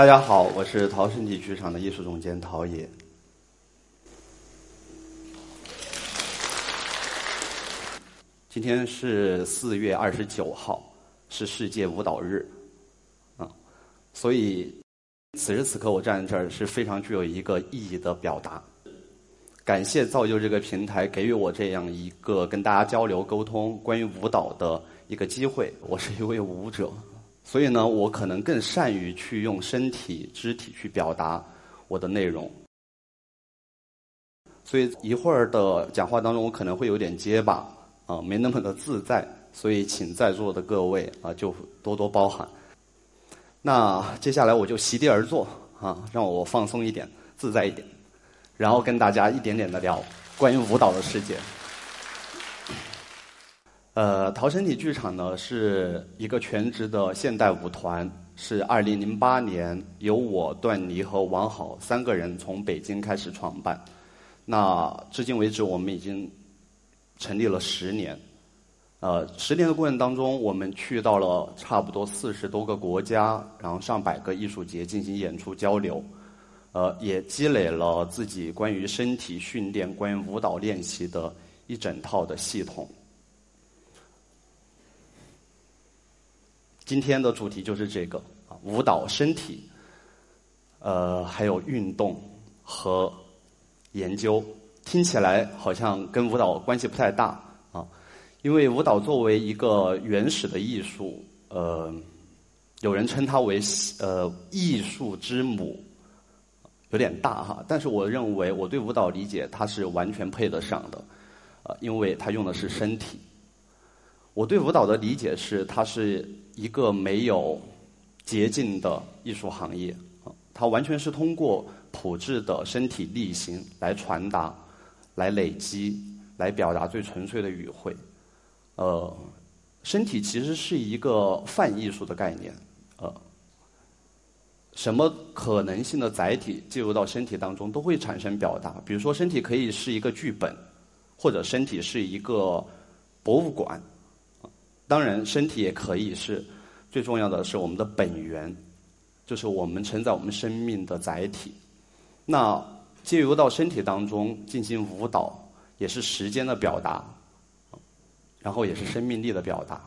大家好，我是陶身体剧场的艺术总监陶冶。今天是四月二十九号，是世界舞蹈日，啊，所以此时此刻我站在这儿是非常具有一个意义的表达。感谢造就这个平台，给予我这样一个跟大家交流沟通关于舞蹈的一个机会。我是一位舞者，所以呢，我可能更善于去用身体、肢体去表达我的内容。所以一会儿的讲话当中，我可能会有点结巴。啊，没那么的自在，所以请在座的各位啊，就多多包涵。那接下来我就席地而坐啊，让我放松一点，自在一点，然后跟大家一点点的聊关于舞蹈的世界。呃，陶身体剧场呢是一个全职的现代舞团，是二零零八年由我段妮和王好三个人从北京开始创办。那至今为止，我们已经。成立了十年，呃，十年的过程当中，我们去到了差不多四十多个国家，然后上百个艺术节进行演出交流，呃，也积累了自己关于身体训练、关于舞蹈练习的一整套的系统。今天的主题就是这个啊，舞蹈、身体，呃，还有运动和研究。听起来好像跟舞蹈关系不太大啊，因为舞蹈作为一个原始的艺术，呃，有人称它为呃艺术之母，有点大哈。但是我认为我对舞蹈理解它是完全配得上的，呃，因为它用的是身体。我对舞蹈的理解是，它是一个没有捷径的艺术行业，它完全是通过朴质的身体力行来传达。来累积，来表达最纯粹的语汇。呃，身体其实是一个泛艺术的概念。呃，什么可能性的载体进入到身体当中，都会产生表达。比如说，身体可以是一个剧本，或者身体是一个博物馆。当然，身体也可以是最重要的是我们的本源，就是我们承载我们生命的载体。那。介入到身体当中进行舞蹈，也是时间的表达，然后也是生命力的表达。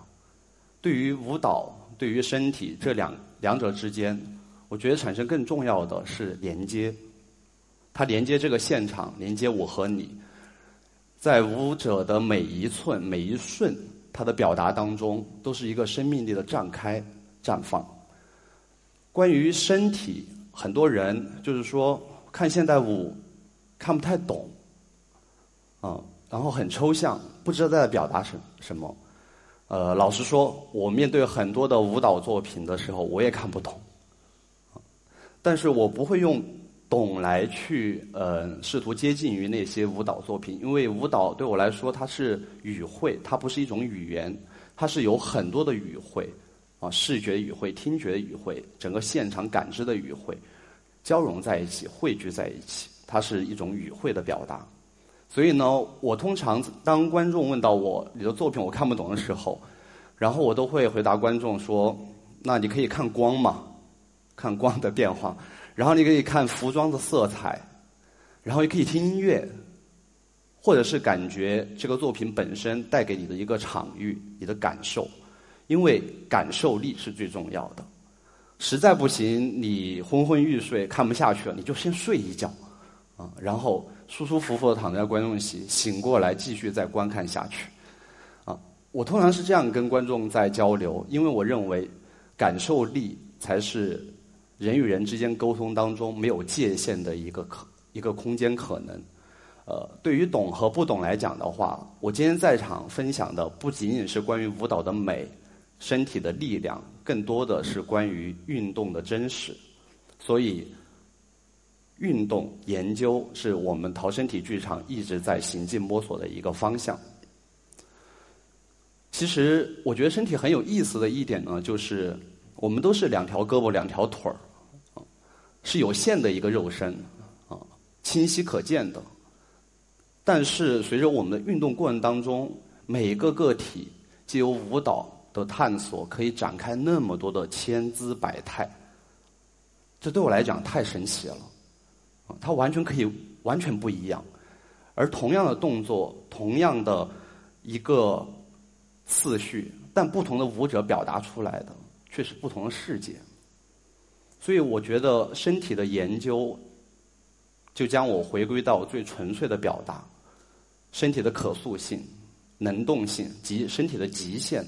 对于舞蹈，对于身体这两两者之间，我觉得产生更重要的是连接。它连接这个现场，连接我和你，在舞者的每一寸每一瞬，它的表达当中，都是一个生命力的绽开绽放。关于身体，很多人就是说。看现代舞，看不太懂，啊，然后很抽象，不知道在表达什什么。呃，老实说，我面对很多的舞蹈作品的时候，我也看不懂。但是我不会用懂来去呃试图接近于那些舞蹈作品，因为舞蹈对我来说它是语汇，它不是一种语言，它是有很多的语汇啊，视觉语汇、听觉语汇、整个现场感知的语汇。交融在一起，汇聚在一起，它是一种语汇的表达。所以呢，我通常当观众问到我你的作品我看不懂的时候，然后我都会回答观众说：“那你可以看光嘛，看光的变化，然后你可以看服装的色彩，然后也可以听音乐，或者是感觉这个作品本身带给你的一个场域，你的感受，因为感受力是最重要的。”实在不行，你昏昏欲睡看不下去了，你就先睡一觉，啊，然后舒舒服服的躺在观众席，醒过来继续再观看下去，啊，我通常是这样跟观众在交流，因为我认为感受力才是人与人之间沟通当中没有界限的一个可一个空间可能。呃，对于懂和不懂来讲的话，我今天在场分享的不仅仅是关于舞蹈的美。身体的力量更多的是关于运动的真实，所以运动研究是我们陶身体剧场一直在行进摸索的一个方向。其实我觉得身体很有意思的一点呢，就是我们都是两条胳膊两条腿儿，是有限的一个肉身啊，清晰可见的。但是随着我们的运动过程当中，每一个个体借由舞蹈。的探索可以展开那么多的千姿百态，这对我来讲太神奇了，啊，它完全可以完全不一样，而同样的动作，同样的一个次序，但不同的舞者表达出来的却是不同的世界。所以我觉得身体的研究，就将我回归到最纯粹的表达，身体的可塑性、能动性及身体的极限，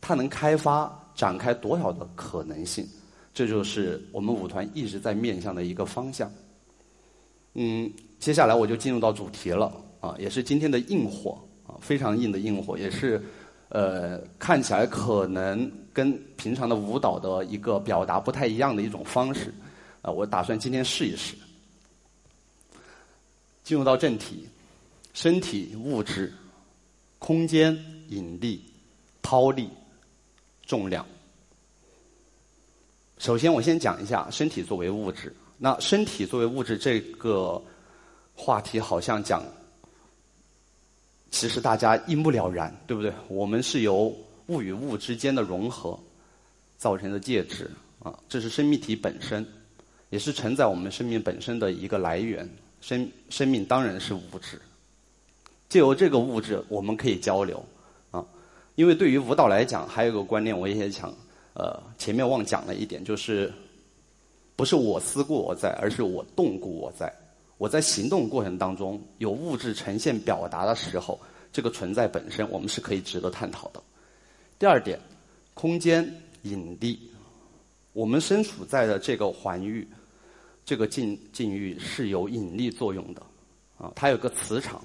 它能开发展开多少的可能性？这就是我们舞团一直在面向的一个方向。嗯，接下来我就进入到主题了啊，也是今天的硬货啊，非常硬的硬货，也是呃看起来可能。跟平常的舞蹈的一个表达不太一样的一种方式，啊，我打算今天试一试。进入到正题，身体、物质、空间、引力、抛力、重量。首先，我先讲一下身体作为物质。那身体作为物质这个话题，好像讲，其实大家一目了然，对不对？我们是由。物与物之间的融合造成的介质啊，这是生命体本身，也是承载我们生命本身的一个来源。生生命当然是物质，借由这个物质，我们可以交流啊。因为对于舞蹈来讲，还有一个观念，我也想呃前面忘讲了一点，就是不是我思故我在，而是我动故我在。我在行动过程当中有物质呈现表达的时候，这个存在本身，我们是可以值得探讨的。第二点，空间引力，我们身处在的这个环域，这个境境域是有引力作用的，啊，它有个磁场，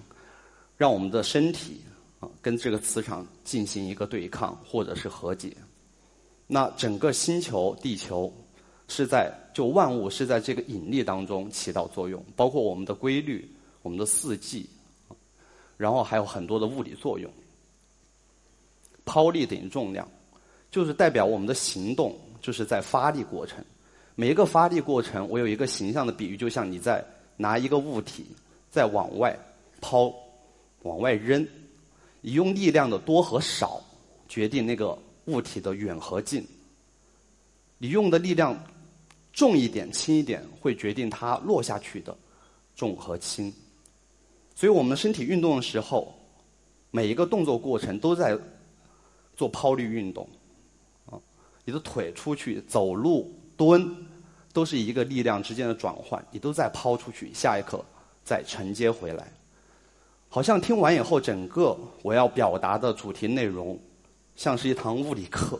让我们的身体啊跟这个磁场进行一个对抗或者是和解。那整个星球地球是在就万物是在这个引力当中起到作用，包括我们的规律、我们的四季，然后还有很多的物理作用。抛力等于重量，就是代表我们的行动就是在发力过程。每一个发力过程，我有一个形象的比喻，就像你在拿一个物体在往外抛、往外扔，你用力量的多和少决定那个物体的远和近。你用的力量重一点、轻一点，会决定它落下去的重和轻。所以我们身体运动的时候，每一个动作过程都在。做抛力运动，啊，你的腿出去走路、蹲，都是一个力量之间的转换，你都在抛出去，下一刻再承接回来。好像听完以后，整个我要表达的主题内容，像是一堂物理课。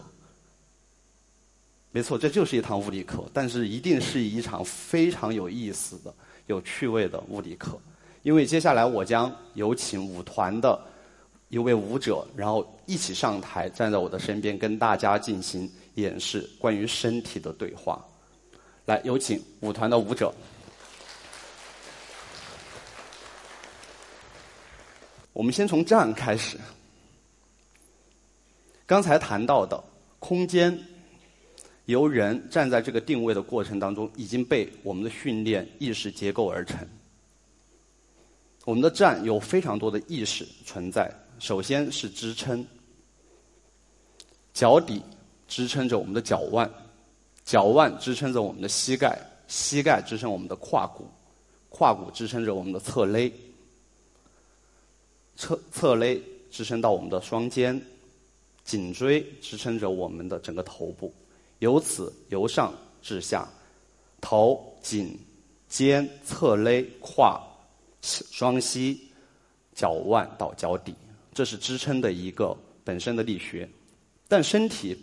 没错，这就是一堂物理课，但是一定是一场非常有意思的、有趣味的物理课。因为接下来我将有请舞团的。一位舞者，然后一起上台，站在我的身边，跟大家进行演示关于身体的对话。来，有请舞团的舞者。我们先从站开始。刚才谈到的空间，由人站在这个定位的过程当中，已经被我们的训练意识结构而成。我们的站有非常多的意识存在。首先是支撑，脚底支撑着我们的脚腕，脚腕支撑着我们的膝盖，膝盖支撑我们的胯骨，胯骨支撑着我们的侧勒，侧侧勒支撑到我们的双肩，颈椎支撑着我们的整个头部，由此由上至下，头、颈、肩、侧勒、胯、双膝、脚腕到脚底。这是支撑的一个本身的力学，但身体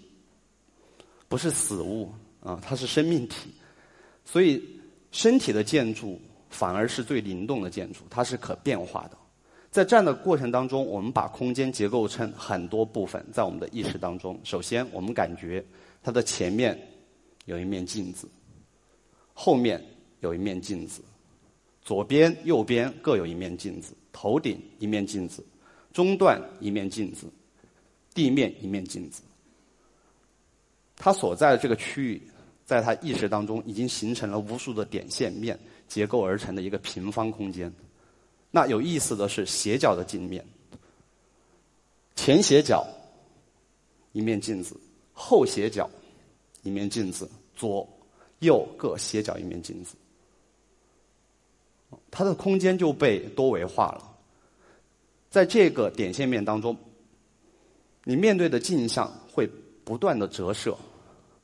不是死物啊，它是生命体，所以身体的建筑反而是最灵动的建筑，它是可变化的。在站的过程当中，我们把空间结构成很多部分，在我们的意识当中，首先我们感觉它的前面有一面镜子，后面有一面镜子，左边、右边各有一面镜子，头顶一面镜子。中段一面镜子，地面一面镜子。它所在的这个区域，在它意识当中已经形成了无数的点线面结构而成的一个平方空间。那有意思的是斜角的镜面，前斜角一面镜子，后斜角一面镜子，左右各斜角一面镜子，它的空间就被多维化了。在这个点线面当中，你面对的镜像会不断的折射，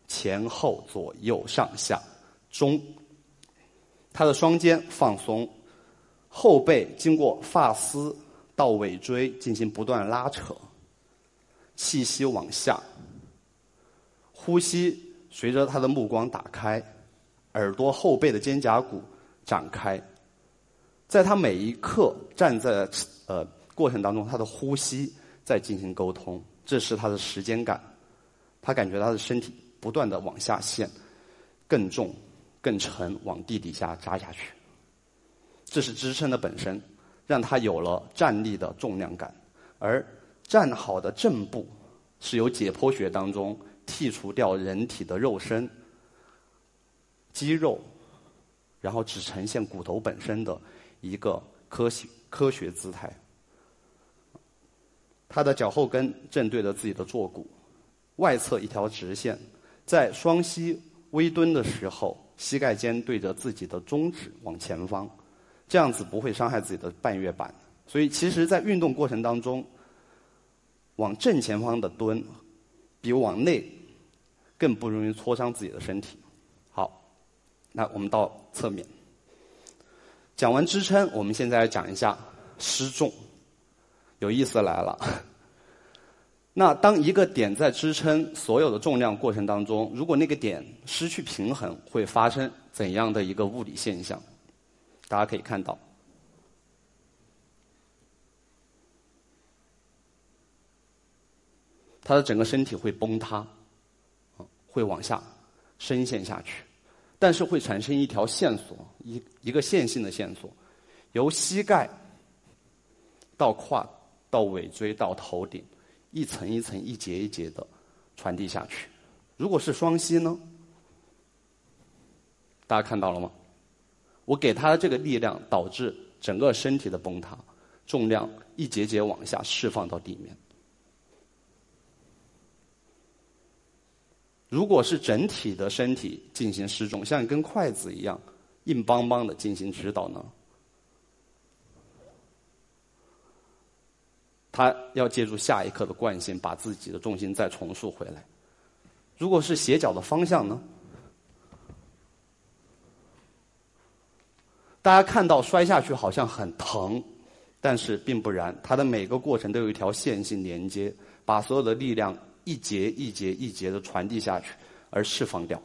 前后左右上下中，他的双肩放松，后背经过发丝到尾椎进行不断拉扯，气息往下，呼吸随着他的目光打开，耳朵后背的肩胛骨展开，在他每一刻站在呃。过程当中，他的呼吸在进行沟通，这是他的时间感。他感觉他的身体不断的往下陷，更重、更沉，往地底下扎下去。这是支撑的本身，让他有了站立的重量感。而站好的正步，是由解剖学当中剔除掉人体的肉身、肌肉，然后只呈现骨头本身的一个科学科学姿态。他的脚后跟正对着自己的坐骨，外侧一条直线，在双膝微蹲的时候，膝盖尖对着自己的中指往前方，这样子不会伤害自己的半月板。所以，其实，在运动过程当中，往正前方的蹲，比往内更不容易挫伤自己的身体。好，那我们到侧面，讲完支撑，我们现在来讲一下失重。有意思来了，那当一个点在支撑所有的重量过程当中，如果那个点失去平衡，会发生怎样的一个物理现象？大家可以看到，他的整个身体会崩塌，会往下深陷下去，但是会产生一条线索，一一个线性的线索，由膝盖到胯。到尾椎到头顶，一层一层、一节一节的传递下去。如果是双膝呢？大家看到了吗？我给他的这个力量导致整个身体的崩塌，重量一节节往下释放到地面。如果是整体的身体进行失重，像一根筷子一样硬邦邦的进行指导呢？他要借助下一刻的惯性，把自己的重心再重塑回来。如果是斜角的方向呢？大家看到摔下去好像很疼，但是并不然。它的每个过程都有一条线性连接，把所有的力量一节一节一节的传递下去，而释放掉。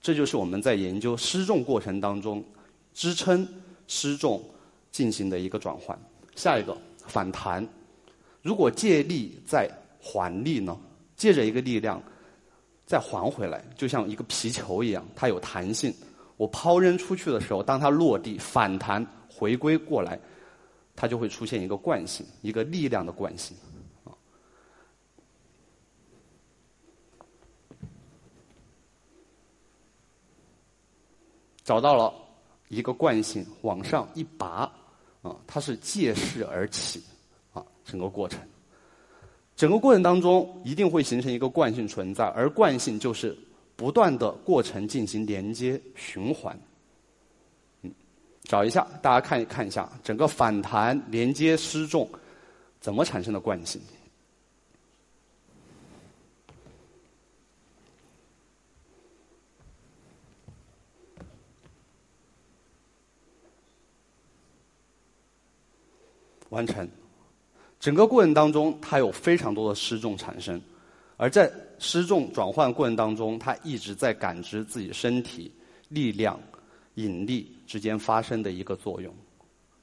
这就是我们在研究失重过程当中支撑失重进行的一个转换。下一个。反弹，如果借力再还力呢？借着一个力量再还回来，就像一个皮球一样，它有弹性。我抛扔出去的时候，当它落地反弹回归过来，它就会出现一个惯性，一个力量的惯性。找到了一个惯性，往上一拔。啊，它是借势而起，啊，整个过程，整个过程当中一定会形成一个惯性存在，而惯性就是不断的过程进行连接循环。嗯，找一下，大家看一看一下，整个反弹连接失重怎么产生的惯性？完成，整个过程当中，它有非常多的失重产生，而在失重转换过程当中，它一直在感知自己身体力量、引力之间发生的一个作用。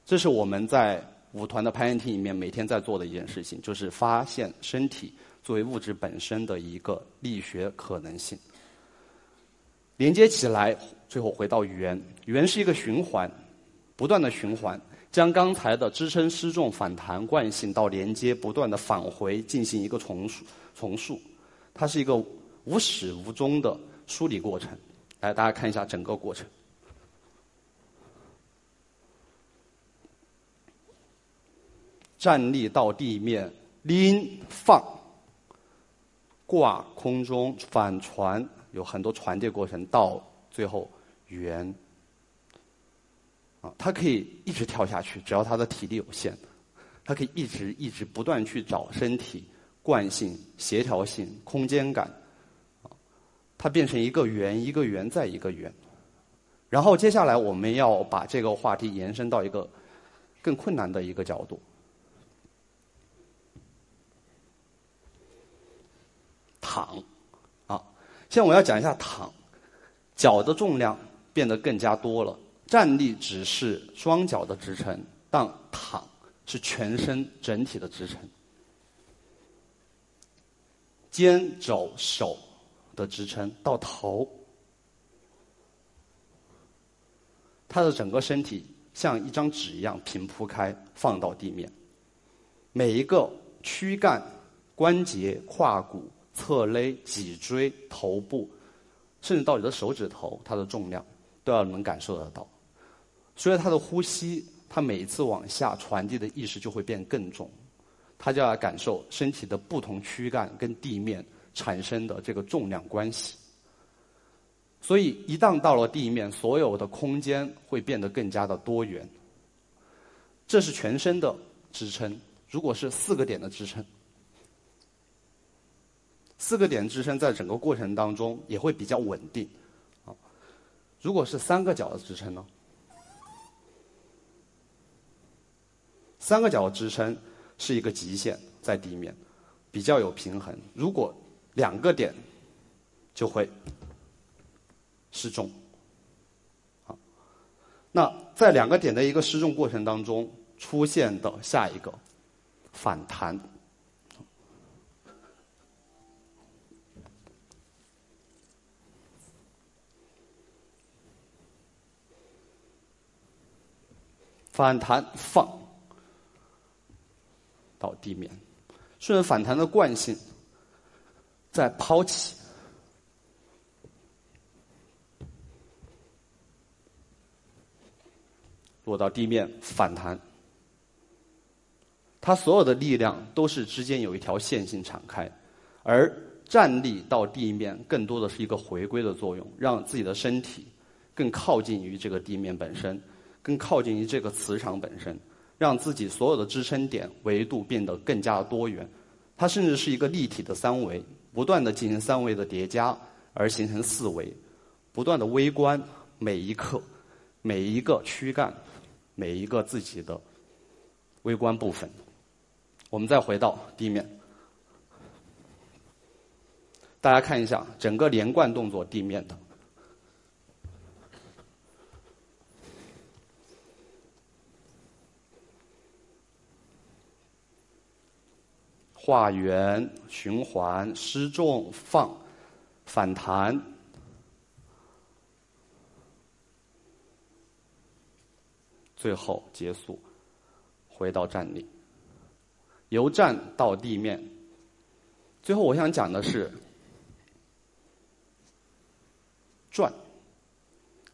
这是我们在舞团的排练厅里面每天在做的一件事情，就是发现身体作为物质本身的一个力学可能性，连接起来，最后回到圆，圆是一个循环，不断的循环。将刚才的支撑、失重、反弹惯性到连接，不断的返回进行一个重塑，重塑，它是一个无始无终的梳理过程。来，大家看一下整个过程：站立到地面，拎放，挂空中，反传，有很多传递过程到最后圆。啊，它可以一直跳下去，只要他的体力有限，它可以一直一直不断去找身体惯性、协调性、空间感，啊，它变成一个圆，一个圆再一个圆。然后接下来我们要把这个话题延伸到一个更困难的一个角度，躺，啊，现在我要讲一下躺，脚的重量变得更加多了，站立只是双脚的支撑，但躺是全身整体的支撑，肩肘手的支撑到头。他的整个身体像一张纸一样平铺开，放到地面。每一个躯干、关节、胯骨、侧肋、脊椎、头部，甚至到你的手指头，它的重量都要能感受得到。所以他的呼吸，他每一次往下传递的意识就会变更重。他就要感受身体的不同躯干跟地面产生的这个重量关系。所以，一旦到了地面，所有的空间会变得更加的多元。这是全身的支撑。如果是四个点的支撑，四个点支撑在整个过程当中也会比较稳定。啊，如果是三个角的支撑呢？三个角的支撑是一个极限，在地面比较有平衡。如果两个点，就会。失重，好，那在两个点的一个失重过程当中出现的下一个反弹，反弹放到地面，顺着反弹的惯性再抛起。落到地面反弹，它所有的力量都是之间有一条线性敞开，而站立到地面更多的是一个回归的作用，让自己的身体更靠近于这个地面本身，更靠近于这个磁场本身，让自己所有的支撑点维度变得更加多元。它甚至是一个立体的三维，不断的进行三维的叠加，而形成四维，不断的微观每一刻每一个躯干。每一个自己的微观部分，我们再回到地面，大家看一下整个连贯动作地面的画圆、循环、失重、放、反弹。最后结束，回到站立，由站到地面。最后我想讲的是转，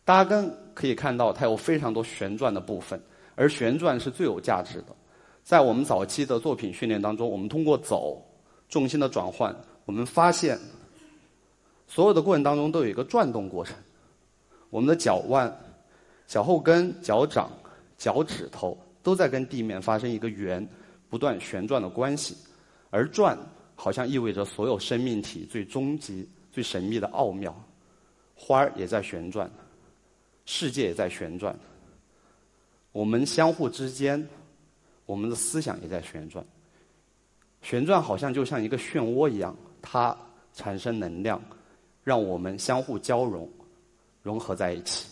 大家跟可以看到它有非常多旋转的部分，而旋转是最有价值的。在我们早期的作品训练当中，我们通过走重心的转换，我们发现所有的过程当中都有一个转动过程。我们的脚腕、脚后跟、脚掌。脚趾头都在跟地面发生一个圆、不断旋转的关系，而转好像意味着所有生命体最终极、最神秘的奥妙。花儿也在旋转，世界也在旋转，我们相互之间，我们的思想也在旋转。旋转好像就像一个漩涡一样，它产生能量，让我们相互交融、融合在一起。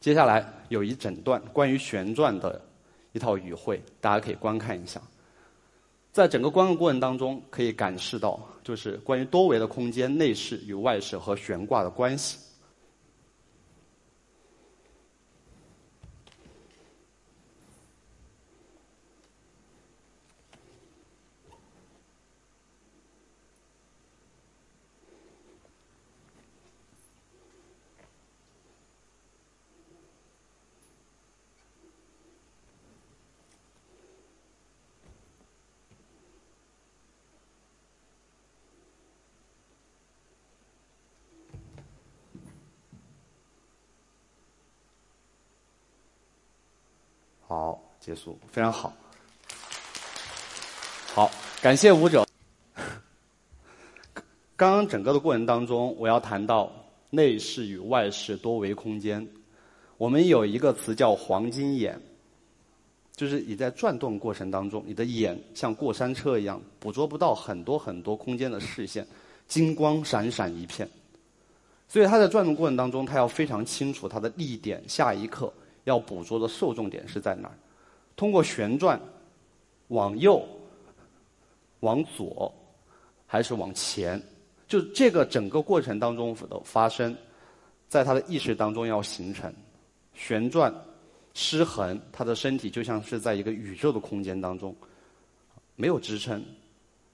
接下来有一整段关于旋转的一套语汇，大家可以观看一下。在整个观看过程当中，可以感受到就是关于多维的空间、内饰与外饰和悬挂的关系。结束，非常好。好，感谢舞者。刚刚整个的过程当中，我要谈到内视与外视多维空间。我们有一个词叫“黄金眼”，就是你在转动过程当中，你的眼像过山车一样，捕捉不到很多很多空间的视线，金光闪闪一片。所以它在转动过程当中，它要非常清楚它的力点，下一刻要捕捉的受众点是在哪儿。通过旋转，往右、往左，还是往前，就这个整个过程当中的发生，在他的意识当中要形成。旋转、失衡，他的身体就像是在一个宇宙的空间当中，没有支撑，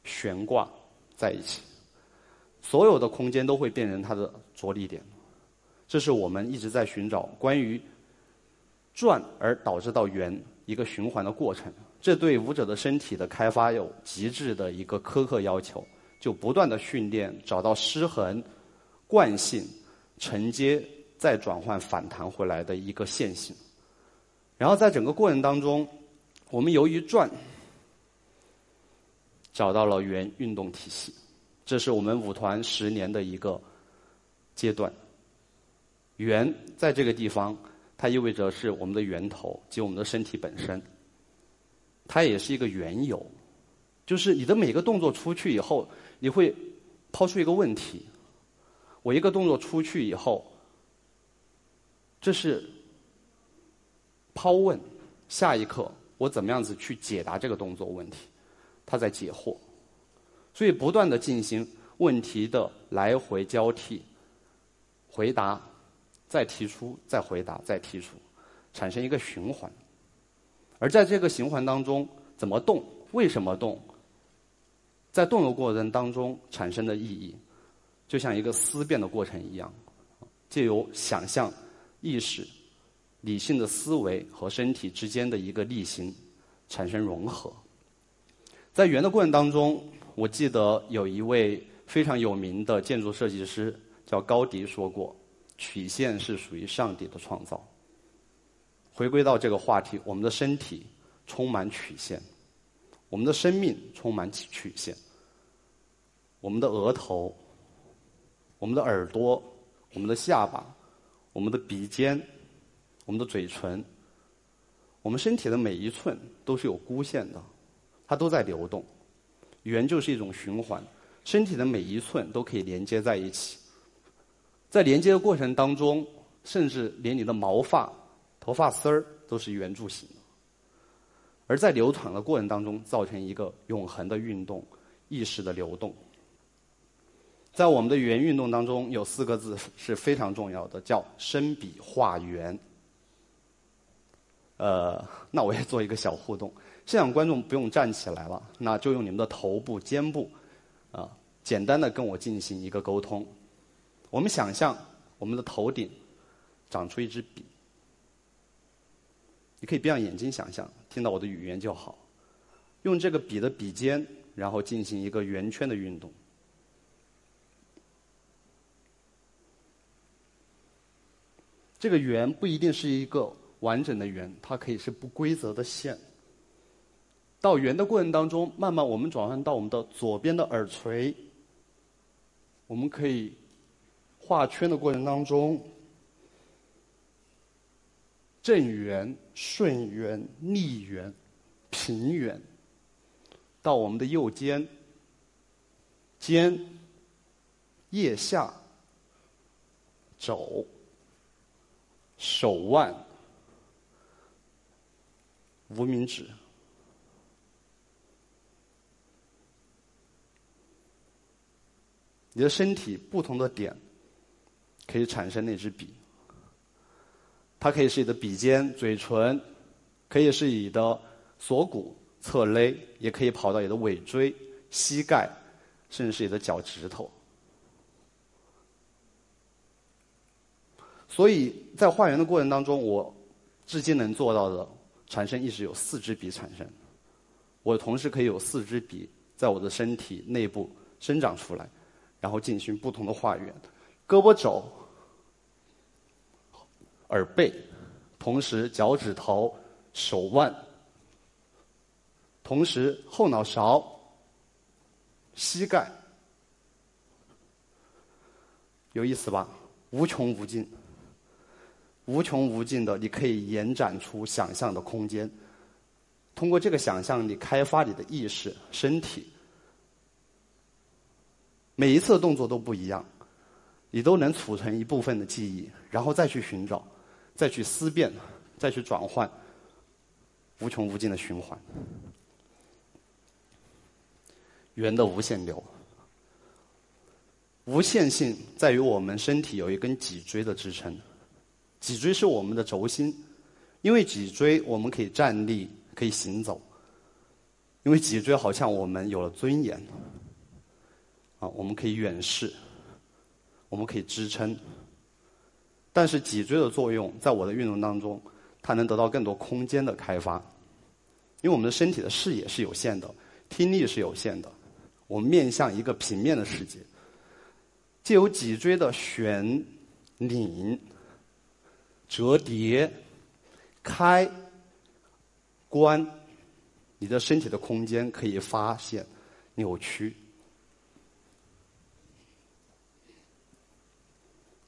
悬挂在一起，所有的空间都会变成他的着力点。这是我们一直在寻找关于转而导致到圆一个循环的过程。这对舞者的身体的开发有极致的一个苛刻要求，就不断的训练，找到失衡、惯性、承接。再转换反弹回来的一个线性，然后在整个过程当中，我们由于转找到了圆运动体系，这是我们舞团十年的一个阶段。圆在这个地方，它意味着是我们的源头及我们的身体本身，它也是一个缘由，就是你的每个动作出去以后，你会抛出一个问题：我一个动作出去以后。这是抛问，下一刻我怎么样子去解答这个动作问题？他在解惑，所以不断的进行问题的来回交替，回答，再提出，再回答，再提出，产生一个循环。而在这个循环当中，怎么动？为什么动？在动的过程当中产生的意义，就像一个思辨的过程一样，借由想象。意识、理性的思维和身体之间的一个力行产生融合，在圆的过程当中，我记得有一位非常有名的建筑设计师叫高迪说过：“曲线是属于上帝的创造。”回归到这个话题，我们的身体充满曲线，我们的生命充满曲线，我们的额头、我们的耳朵、我们的下巴。我们的鼻尖，我们的嘴唇，我们身体的每一寸都是有弧线的，它都在流动。圆就是一种循环，身体的每一寸都可以连接在一起。在连接的过程当中，甚至连你的毛发、头发丝儿都是圆柱形的。而在流淌的过程当中，造成一个永恒的运动，意识的流动。在我们的圆运动当中，有四个字是非常重要的，叫“生笔画圆”。呃，那我也做一个小互动，现场观众不用站起来了，那就用你们的头部、肩部，啊，简单的跟我进行一个沟通。我们想象我们的头顶长出一支笔，你可以闭上眼睛想象，听到我的语言就好。用这个笔的笔尖，然后进行一个圆圈的运动。这个圆不一定是一个完整的圆，它可以是不规则的线。到圆的过程当中，慢慢我们转换到我们的左边的耳垂，我们可以画圈的过程当中，正圆、顺圆、逆圆、平圆，到我们的右肩、肩、腋下、肘。手腕、无名指，你的身体不同的点可以产生那支笔。它可以是你的鼻尖、嘴唇，可以是你的锁骨、侧勒，也可以跑到你的尾椎、膝盖，甚至是你的脚趾头。所以在画圆的过程当中，我至今能做到的产生意识有四支笔产生。我同时可以有四支笔在我的身体内部生长出来，然后进行不同的画圆。胳膊肘、耳背，同时脚趾头、手腕、同时后脑勺、膝盖，有意思吧？无穷无尽，无穷无尽的，你可以延展出想象的空间。通过这个想象你开发你的意识、身体，每一次的动作都不一样，你都能储存一部分的记忆，然后再去寻找，再去思辨，再去转换，无穷无尽的循环。圆的无限流，无限性在于我们身体有一根脊椎的支撑，脊椎是我们的轴心，因为脊椎我们可以站立。可以行走，因为脊椎好像我们有了尊严啊，我们可以远视，我们可以支撑。但是脊椎的作用，在我的运动当中，它能得到更多空间的开发，因为我们的身体的视野是有限的，听力是有限的，我们面向一个平面的世界，借由脊椎的旋、拧、折叠、开。关，你的身体的空间可以发现扭曲，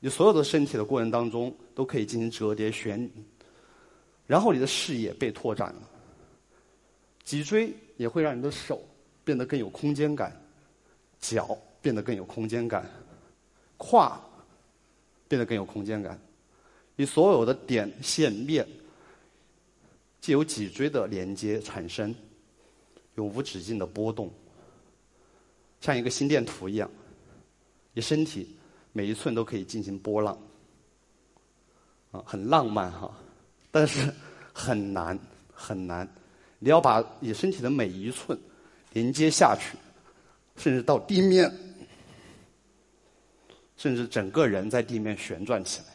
你所有的身体的过程当中都可以进行折叠旋，然后你的视野被拓展了，脊椎也会让你的手变得更有空间感，脚变得更有空间感，胯变得更有空间感，你所有的点线面。既有脊椎的连接产生，永无止境的波动，像一个心电图一样，你身体每一寸都可以进行波浪，啊，很浪漫哈，但是很难很难，你要把你身体的每一寸连接下去，甚至到地面，甚至整个人在地面旋转起来。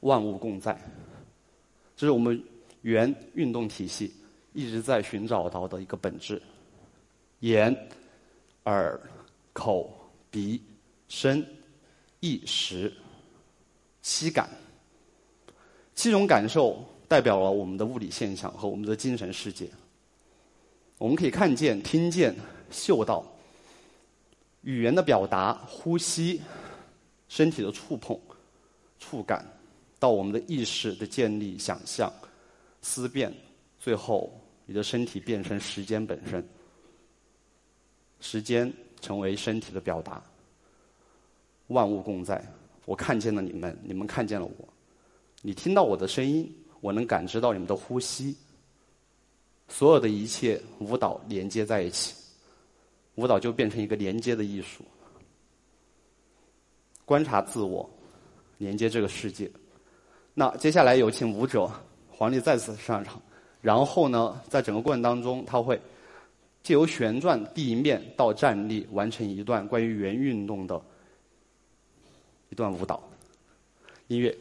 万物共在，这是我们原运动体系一直在寻找到的一个本质。眼、耳、口、鼻、身、意识、七感，七种感受代表了我们的物理现象和我们的精神世界。我们可以看见、听见、嗅到，语言的表达、呼吸、身体的触碰、触感。到我们的意识的建立、想象、思辨，最后你的身体变成时间本身，时间成为身体的表达。万物共在，我看见了你们，你们看见了我，你听到我的声音，我能感知到你们的呼吸。所有的一切舞蹈连接在一起，舞蹈就变成一个连接的艺术。观察自我，连接这个世界。那接下来有请舞者黄丽再次上场，然后呢，在整个过程当中，他会借由旋转地面到站立，完成一段关于圆运动的一段舞蹈。音乐。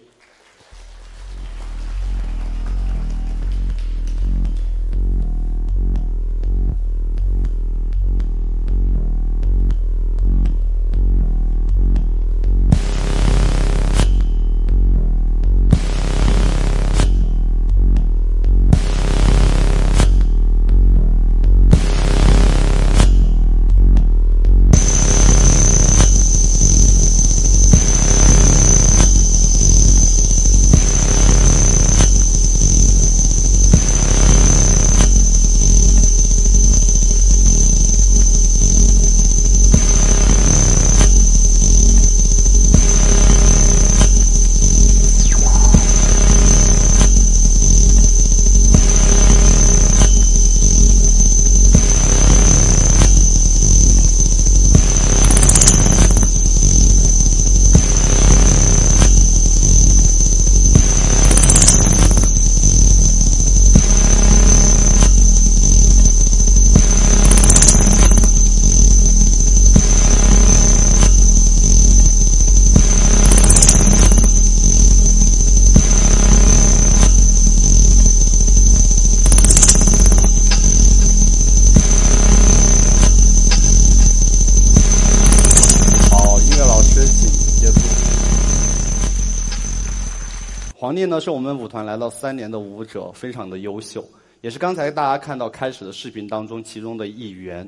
是我们舞团来到三年的舞者，非常的优秀，也是刚才大家看到开始的视频当中其中的一员。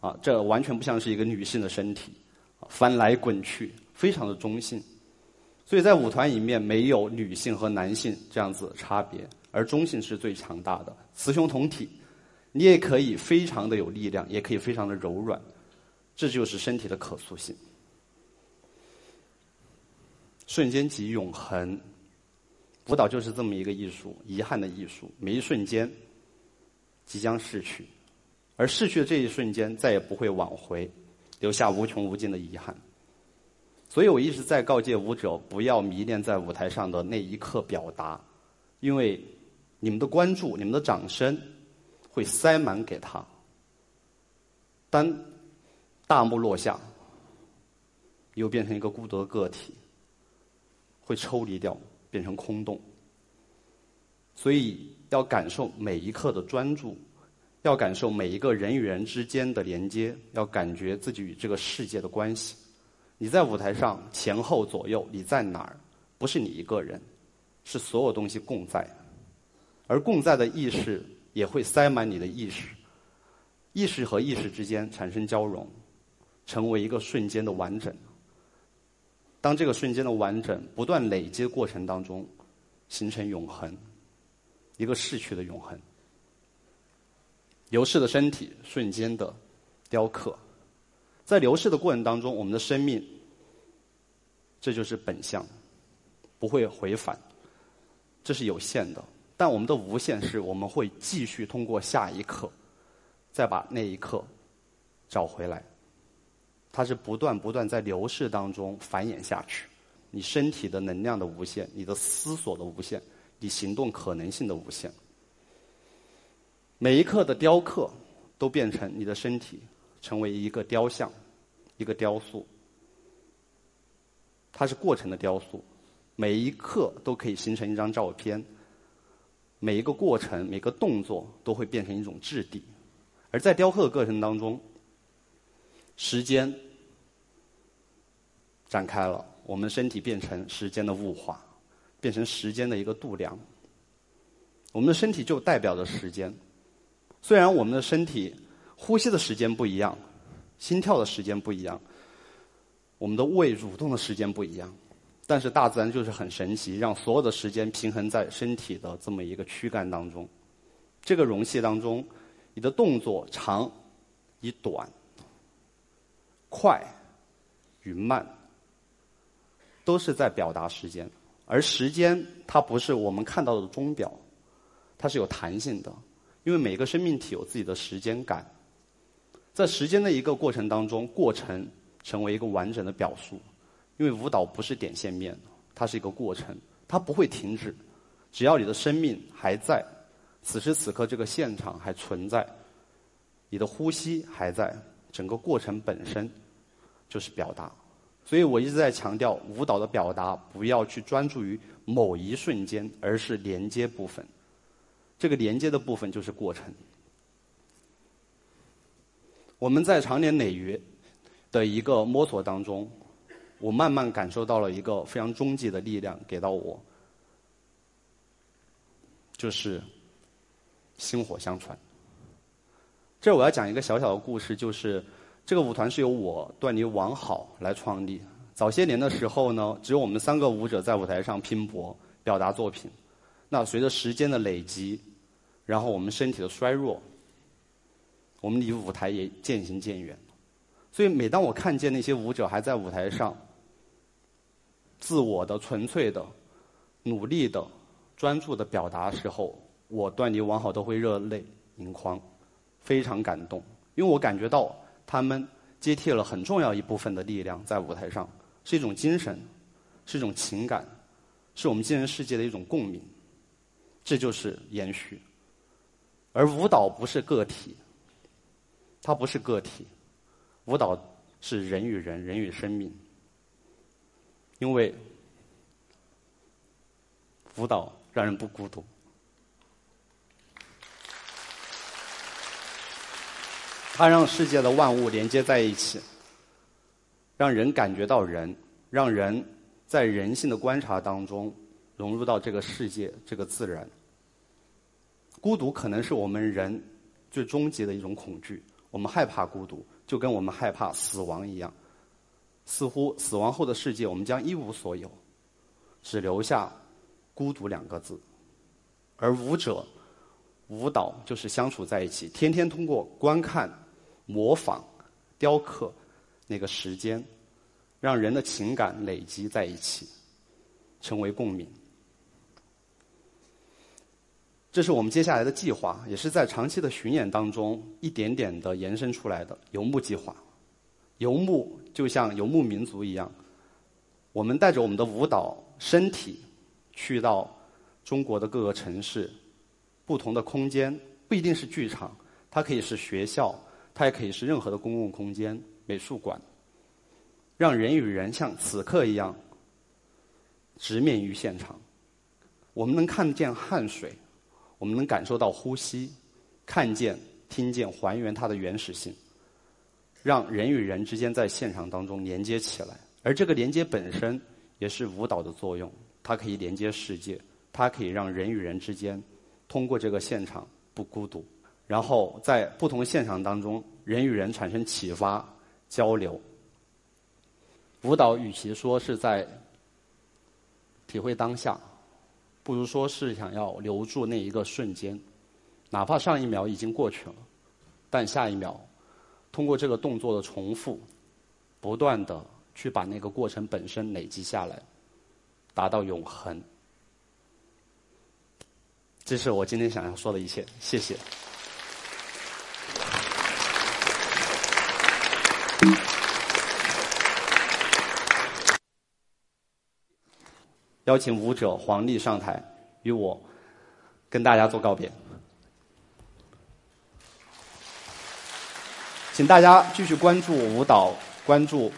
啊，这完全不像是一个女性的身体，翻来滚去，非常的中性。所以在舞团里面没有女性和男性这样子差别，而中性是最强大的，雌雄同体。你也可以非常的有力量，也可以非常的柔软，这就是身体的可塑性。瞬间即永恒，舞蹈就是这么一个艺术，遗憾的艺术，每一瞬间即将逝去，而逝去的这一瞬间再也不会挽回，留下无穷无尽的遗憾。所以我一直在告诫舞者，不要迷恋在舞台上的那一刻表达，因为你们的关注、你们的掌声会塞满给他，当大幕落下，又变成一个孤独的个体。会抽离掉，变成空洞。所以要感受每一刻的专注，要感受每一个人与人之间的连接，要感觉自己与这个世界的关系。你在舞台上前后左右，你在哪儿？不是你一个人，是所有东西共在。而共在的意识也会塞满你的意识，意识和意识之间产生交融，成为一个瞬间的完整。当这个瞬间的完整不断累积过程当中，形成永恒，一个逝去的永恒，流逝的身体瞬间的雕刻，在流逝的过程当中，我们的生命，这就是本相，不会回返，这是有限的，但我们的无限是我们会继续通过下一刻，再把那一刻找回来。它是不断不断在流逝当中繁衍下去，你身体的能量的无限，你的思索的无限，你行动可能性的无限。每一刻的雕刻都变成你的身体成为一个雕像，一个雕塑。它是过程的雕塑，每一刻都可以形成一张照片，每一个过程每个动作都会变成一种质地，而在雕刻的过程当中。时间展开了，我们身体变成时间的物化，变成时间的一个度量。我们的身体就代表着时间。虽然我们的身体呼吸的时间不一样，心跳的时间不一样，我们的胃蠕动的时间不一样，但是大自然就是很神奇，让所有的时间平衡在身体的这么一个躯干当中。这个容器当中，你的动作长与短。快与慢都是在表达时间，而时间它不是我们看到的钟表，它是有弹性的，因为每个生命体有自己的时间感，在时间的一个过程当中，过程成为一个完整的表述，因为舞蹈不是点线面，它是一个过程，它不会停止，只要你的生命还在，此时此刻这个现场还存在，你的呼吸还在。整个过程本身就是表达，所以我一直在强调，舞蹈的表达不要去专注于某一瞬间，而是连接部分。这个连接的部分就是过程。我们在长年累月的一个摸索当中，我慢慢感受到了一个非常终极的力量给到我，就是薪火相传。这我要讲一个小小的故事，就是这个舞团是由我段尼王好来创立。早些年的时候呢，只有我们三个舞者在舞台上拼搏表达作品。那随着时间的累积，然后我们身体的衰弱，我们离舞台也渐行渐远。所以每当我看见那些舞者还在舞台上，自我的、纯粹的、努力的、专注的表达时候，我段尼王好都会热泪盈眶。非常感动，因为我感觉到他们接替了很重要一部分的力量在舞台上，是一种精神，是一种情感，是我们精神世界的一种共鸣，这就是延续。而舞蹈不是个体，它不是个体，舞蹈是人与人、人与生命，因为舞蹈让人不孤独。它让世界的万物连接在一起，让人感觉到人，让人在人性的观察当中融入到这个世界、这个自然。孤独可能是我们人最终极的一种恐惧，我们害怕孤独，就跟我们害怕死亡一样。似乎死亡后的世界，我们将一无所有，只留下孤独两个字。而舞者、舞蹈就是相处在一起，天天通过观看、模仿、雕刻那个时间，让人的情感累积在一起，成为共鸣。这是我们接下来的计划，也是在长期的巡演当中一点点的延伸出来的游牧计划。游牧就像游牧民族一样，我们带着我们的舞蹈身体去到中国的各个城市、不同的空间，不一定是剧场，它可以是学校，它也可以是任何的公共空间、美术馆，让人与人像此刻一样直面于现场。我们能看见汗水，我们能感受到呼吸，看见、听见，还原它的原始性。让人与人之间在现场当中连接起来，而这个连接本身也是舞蹈的作用，它可以连接世界，它可以让人与人之间通过这个现场不孤独，然后在不同现场当中，人与人产生启发、交流。舞蹈与其说是在体会当下，不如说是想要留住那一个瞬间，哪怕上一秒已经过去了，但下一秒。通过这个动作的重复，不断的去把那个过程本身累积下来，达到永恒。这是我今天想要说的一切，谢谢。邀请舞者黄丽上台，与我跟大家做告别。请大家继续关注舞蹈，关注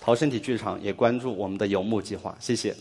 陶身体剧场，也关注我们的游牧计划。谢谢。